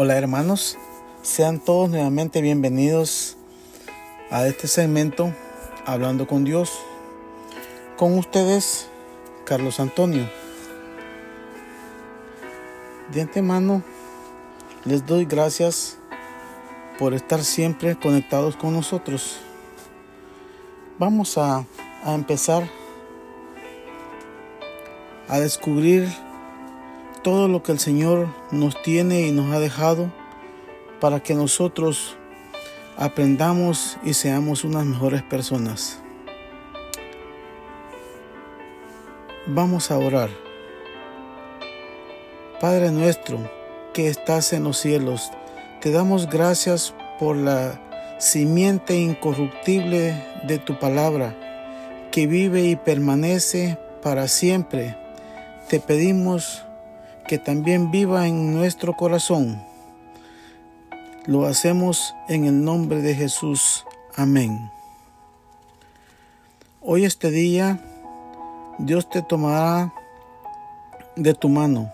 Hola hermanos, sean todos nuevamente bienvenidos a este segmento Hablando con Dios. Con ustedes, Carlos Antonio. De antemano, les doy gracias por estar siempre conectados con nosotros. Vamos a, empezar a descubrir todo lo que el Señor nos tiene y nos ha dejado para que nosotros aprendamos y seamos unas mejores personas. Vamos a orar. Padre nuestro que estás en los cielos, te damos gracias por la simiente incorruptible de tu palabra, que vive y permanece para siempre. Te pedimos que también viva en nuestro corazón. Lo hacemos en el nombre de Jesús. Amén. Hoy este día Dios te tomará de tu mano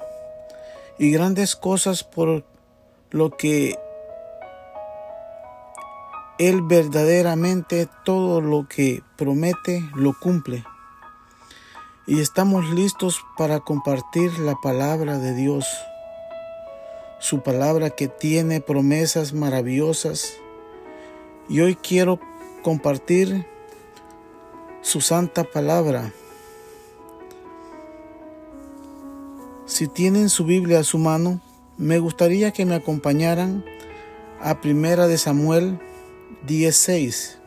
y grandes cosas por lo que Él verdaderamente todo lo que promete lo cumple y estamos listos para compartir la palabra de Dios. Su palabra que tiene promesas maravillosas. Y hoy quiero compartir su santa palabra. Si tienen su Biblia a su mano, me gustaría que me acompañaran a Primera de Samuel 16.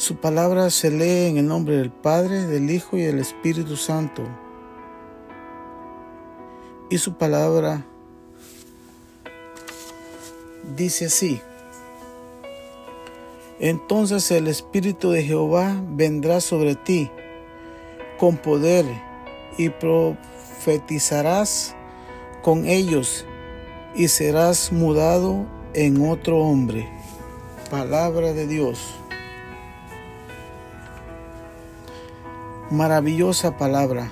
Su palabra se lee en el nombre del Padre, del Hijo y del Espíritu Santo. Y su palabra dice así. Entonces el Espíritu de Jehová vendrá sobre ti con poder y profetizarás con ellos y serás mudado en otro hombre. Palabra de Dios. Maravillosa palabra.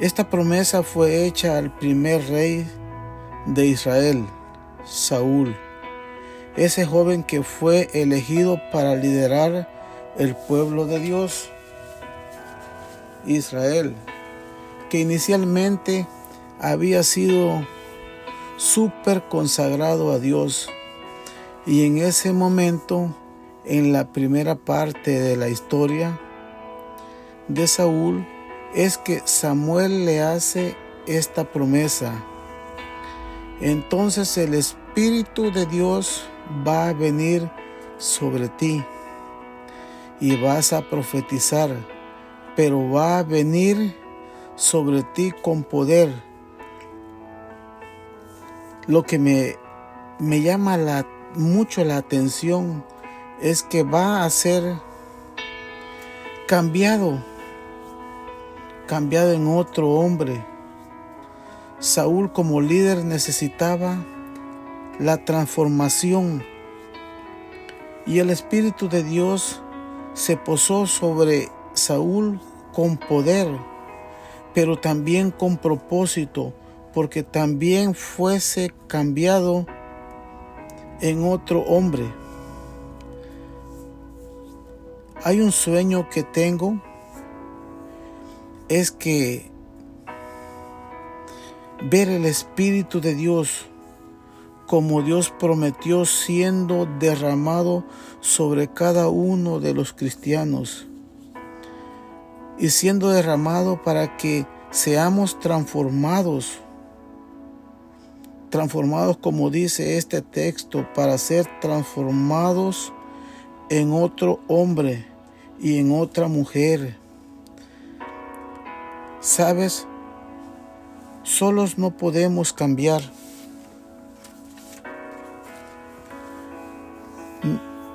Esta promesa fue hecha al primer rey de Israel, Saúl, ese joven que fue elegido para liderar el pueblo de Dios, Israel, que inicialmente había sido súper consagrado a Dios y en ese momento, en la primera parte de la historia, de Saúl es que Samuel le hace esta promesa. Entonces el Espíritu de Dios va a venir sobre ti y vas a profetizar, pero va a venir sobre ti con poder. Lo que me, me llama la, mucho la atención es que va a ser cambiado cambiado en otro hombre. Saúl como líder necesitaba la transformación y el Espíritu de Dios se posó sobre Saúl con poder, pero también con propósito, porque también fuese cambiado en otro hombre. Hay un sueño que tengo es que ver el Espíritu de Dios como Dios prometió siendo derramado sobre cada uno de los cristianos y siendo derramado para que seamos transformados, transformados como dice este texto, para ser transformados en otro hombre y en otra mujer Sabes, solos no podemos cambiar.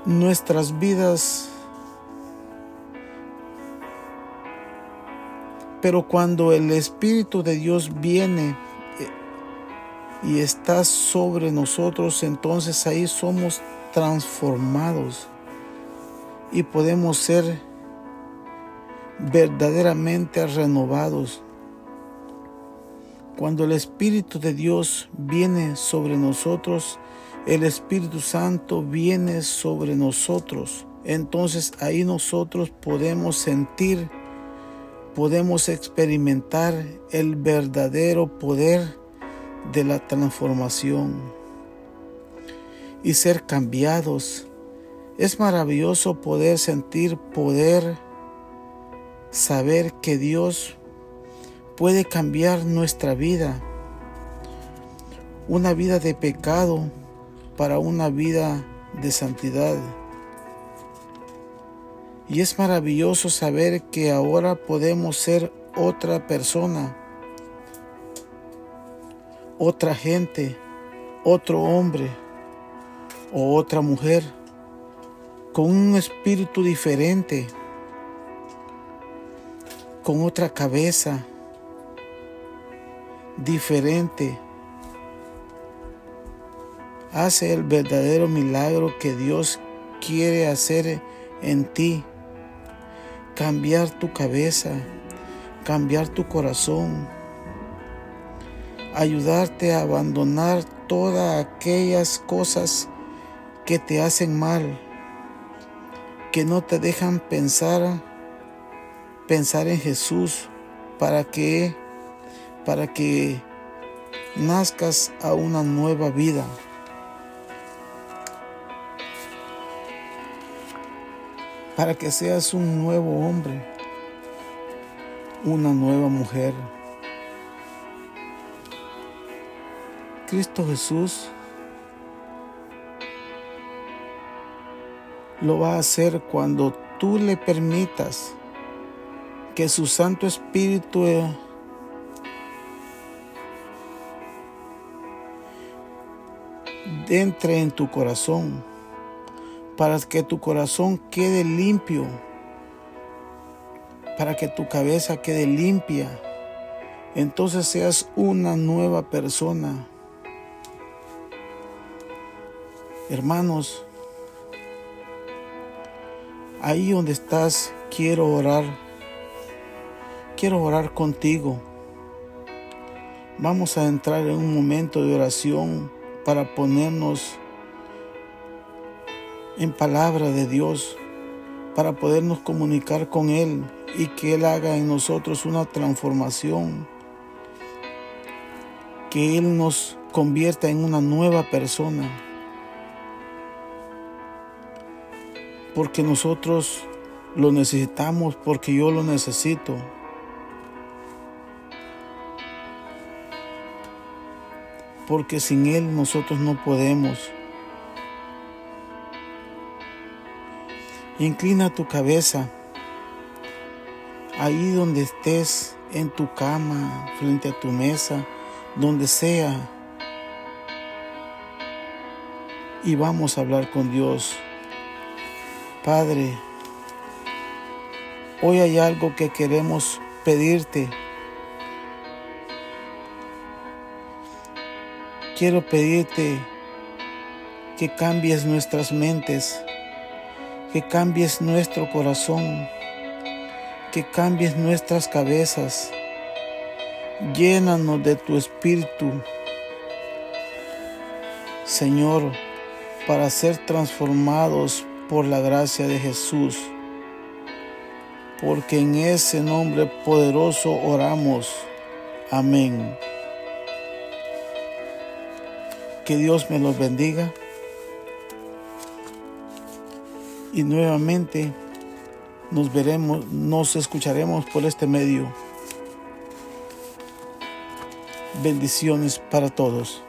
nuestras vidas. Pero cuando el Espíritu de Dios viene eh, y está sobre nosotros, entonces ahí somos transformados y podemos ser verdaderamente renovados. Cuando el Espíritu de Dios viene sobre nosotros, el Espíritu Santo viene sobre nosotros. Entonces ahí nosotros podemos sentir, podemos experimentar el verdadero poder de la transformación y ser cambiados. Es maravilloso poder sentir poder, saber que Dios puede cambiar nuestra vida. Una vida de pecado para una vida de santidad. Y es maravilloso saber que ahora podemos ser otra persona, otra gente, otro hombre o otra mujer con un espíritu diferente, con otra cabeza diferente. Hace el verdadero milagro que Dios quiere hacer en ti. Cambiar tu cabeza, cambiar tu corazón, ayudarte a abandonar todas aquellas cosas que te hacen mal, que no te dejan pensar pensar en Jesús para que para que nazcas a una nueva vida. Para que seas un nuevo hombre, una nueva mujer. Cristo Jesús lo va a hacer cuando tú le permitas que su Santo Espíritu entre en tu corazón, para que tu corazón quede limpio, para que tu cabeza quede limpia, entonces seas una nueva persona. Hermanos, ahí donde estás, quiero orar. Quiero orar contigo. Vamos a entrar en un momento de oración para ponernos en palabra de Dios, para podernos comunicar con Él y que Él haga en nosotros una transformación, que Él nos convierta en una nueva persona, porque nosotros lo necesitamos, porque yo lo necesito. Porque sin Él nosotros no podemos. Inclina tu cabeza ahí donde estés, en tu cama, frente a tu mesa, donde sea. Y vamos a hablar con Dios. Padre, hoy hay algo que queremos pedirte. Quiero pedirte que cambies nuestras mentes, que cambies nuestro corazón, que cambies nuestras cabezas. Llénanos de tu espíritu, Señor, para ser transformados por la gracia de Jesús. Porque en ese nombre poderoso oramos. Amén. Que Dios me los bendiga. Y nuevamente nos veremos, nos escucharemos por este medio. Bendiciones para todos.